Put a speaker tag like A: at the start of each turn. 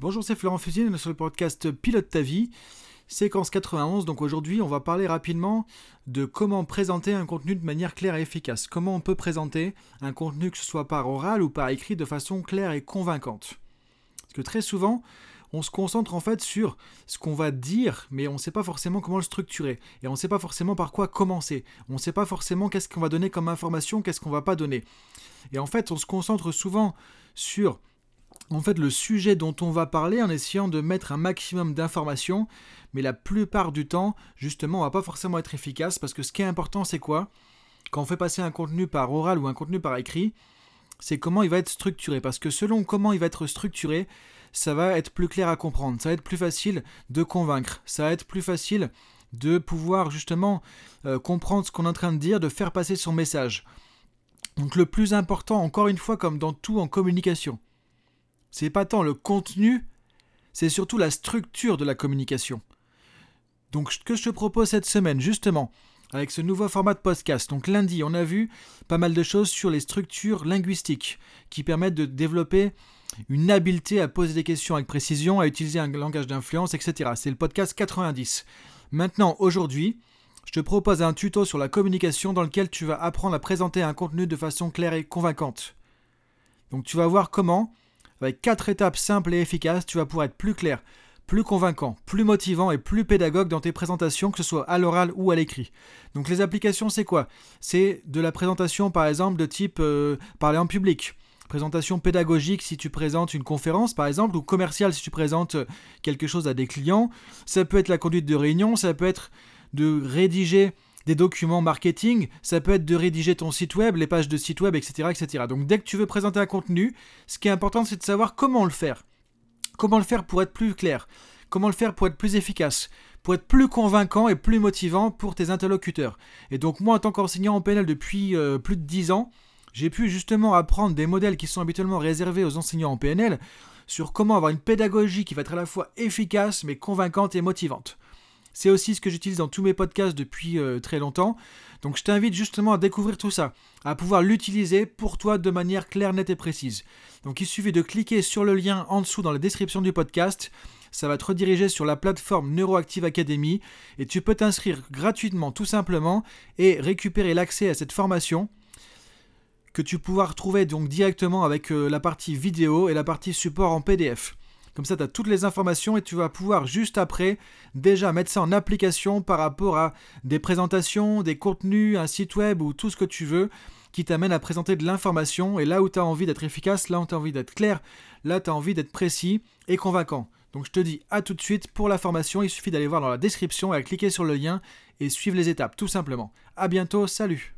A: Bonjour, c'est Florent Fusine sur le podcast Pilote ta vie, séquence 91. Donc aujourd'hui, on va parler rapidement de comment présenter un contenu de manière claire et efficace. Comment on peut présenter un contenu, que ce soit par oral ou par écrit, de façon claire et convaincante. Parce que très souvent, on se concentre en fait sur ce qu'on va dire, mais on ne sait pas forcément comment le structurer. Et on ne sait pas forcément par quoi commencer. On ne sait pas forcément qu'est-ce qu'on va donner comme information, qu'est-ce qu'on va pas donner. Et en fait, on se concentre souvent sur en fait le sujet dont on va parler en essayant de mettre un maximum d'informations, mais la plupart du temps, justement, on va pas forcément être efficace parce que ce qui est important, c'est quoi? Quand on fait passer un contenu par oral ou un contenu par écrit, c'est comment il va être structuré. Parce que selon comment il va être structuré, ça va être plus clair à comprendre, ça va être plus facile de convaincre, ça va être plus facile de pouvoir justement euh, comprendre ce qu'on est en train de dire, de faire passer son message. Donc le plus important, encore une fois, comme dans tout en communication, c'est pas tant le contenu, c'est surtout la structure de la communication. Donc ce que je te propose cette semaine, justement, avec ce nouveau format de podcast. Donc lundi, on a vu pas mal de choses sur les structures linguistiques qui permettent de développer une habileté à poser des questions avec précision, à utiliser un langage d'influence, etc. C'est le podcast 90. Maintenant, aujourd'hui, je te propose un tuto sur la communication dans lequel tu vas apprendre à présenter un contenu de façon claire et convaincante. Donc tu vas voir comment avec quatre étapes simples et efficaces, tu vas pouvoir être plus clair, plus convaincant, plus motivant et plus pédagogue dans tes présentations, que ce soit à l'oral ou à l'écrit. Donc les applications, c'est quoi? C'est de la présentation, par exemple, de type euh, parler en public. Présentation pédagogique si tu présentes une conférence, par exemple, ou commerciale si tu présentes euh, quelque chose à des clients. Ça peut être la conduite de réunion, ça peut être de rédiger des documents marketing, ça peut être de rédiger ton site web, les pages de site web, etc., etc. Donc dès que tu veux présenter un contenu, ce qui est important, c'est de savoir comment le faire. Comment le faire pour être plus clair Comment le faire pour être plus efficace Pour être plus convaincant et plus motivant pour tes interlocuteurs. Et donc moi, en tant qu'enseignant en PNL depuis euh, plus de 10 ans, j'ai pu justement apprendre des modèles qui sont habituellement réservés aux enseignants en PNL sur comment avoir une pédagogie qui va être à la fois efficace mais convaincante et motivante. C'est aussi ce que j'utilise dans tous mes podcasts depuis euh, très longtemps. Donc je t'invite justement à découvrir tout ça, à pouvoir l'utiliser pour toi de manière claire, nette et précise. Donc il suffit de cliquer sur le lien en dessous dans la description du podcast. Ça va te rediriger sur la plateforme Neuroactive Academy et tu peux t'inscrire gratuitement tout simplement et récupérer l'accès à cette formation que tu pourras retrouver donc directement avec euh, la partie vidéo et la partie support en PDF. Comme ça, tu as toutes les informations et tu vas pouvoir juste après déjà mettre ça en application par rapport à des présentations, des contenus, un site web ou tout ce que tu veux qui t'amène à présenter de l'information. Et là où tu as envie d'être efficace, là où tu as envie d'être clair, là tu as envie d'être précis et convaincant. Donc je te dis à tout de suite pour la formation, il suffit d'aller voir dans la description et à cliquer sur le lien et suivre les étapes tout simplement. A bientôt, salut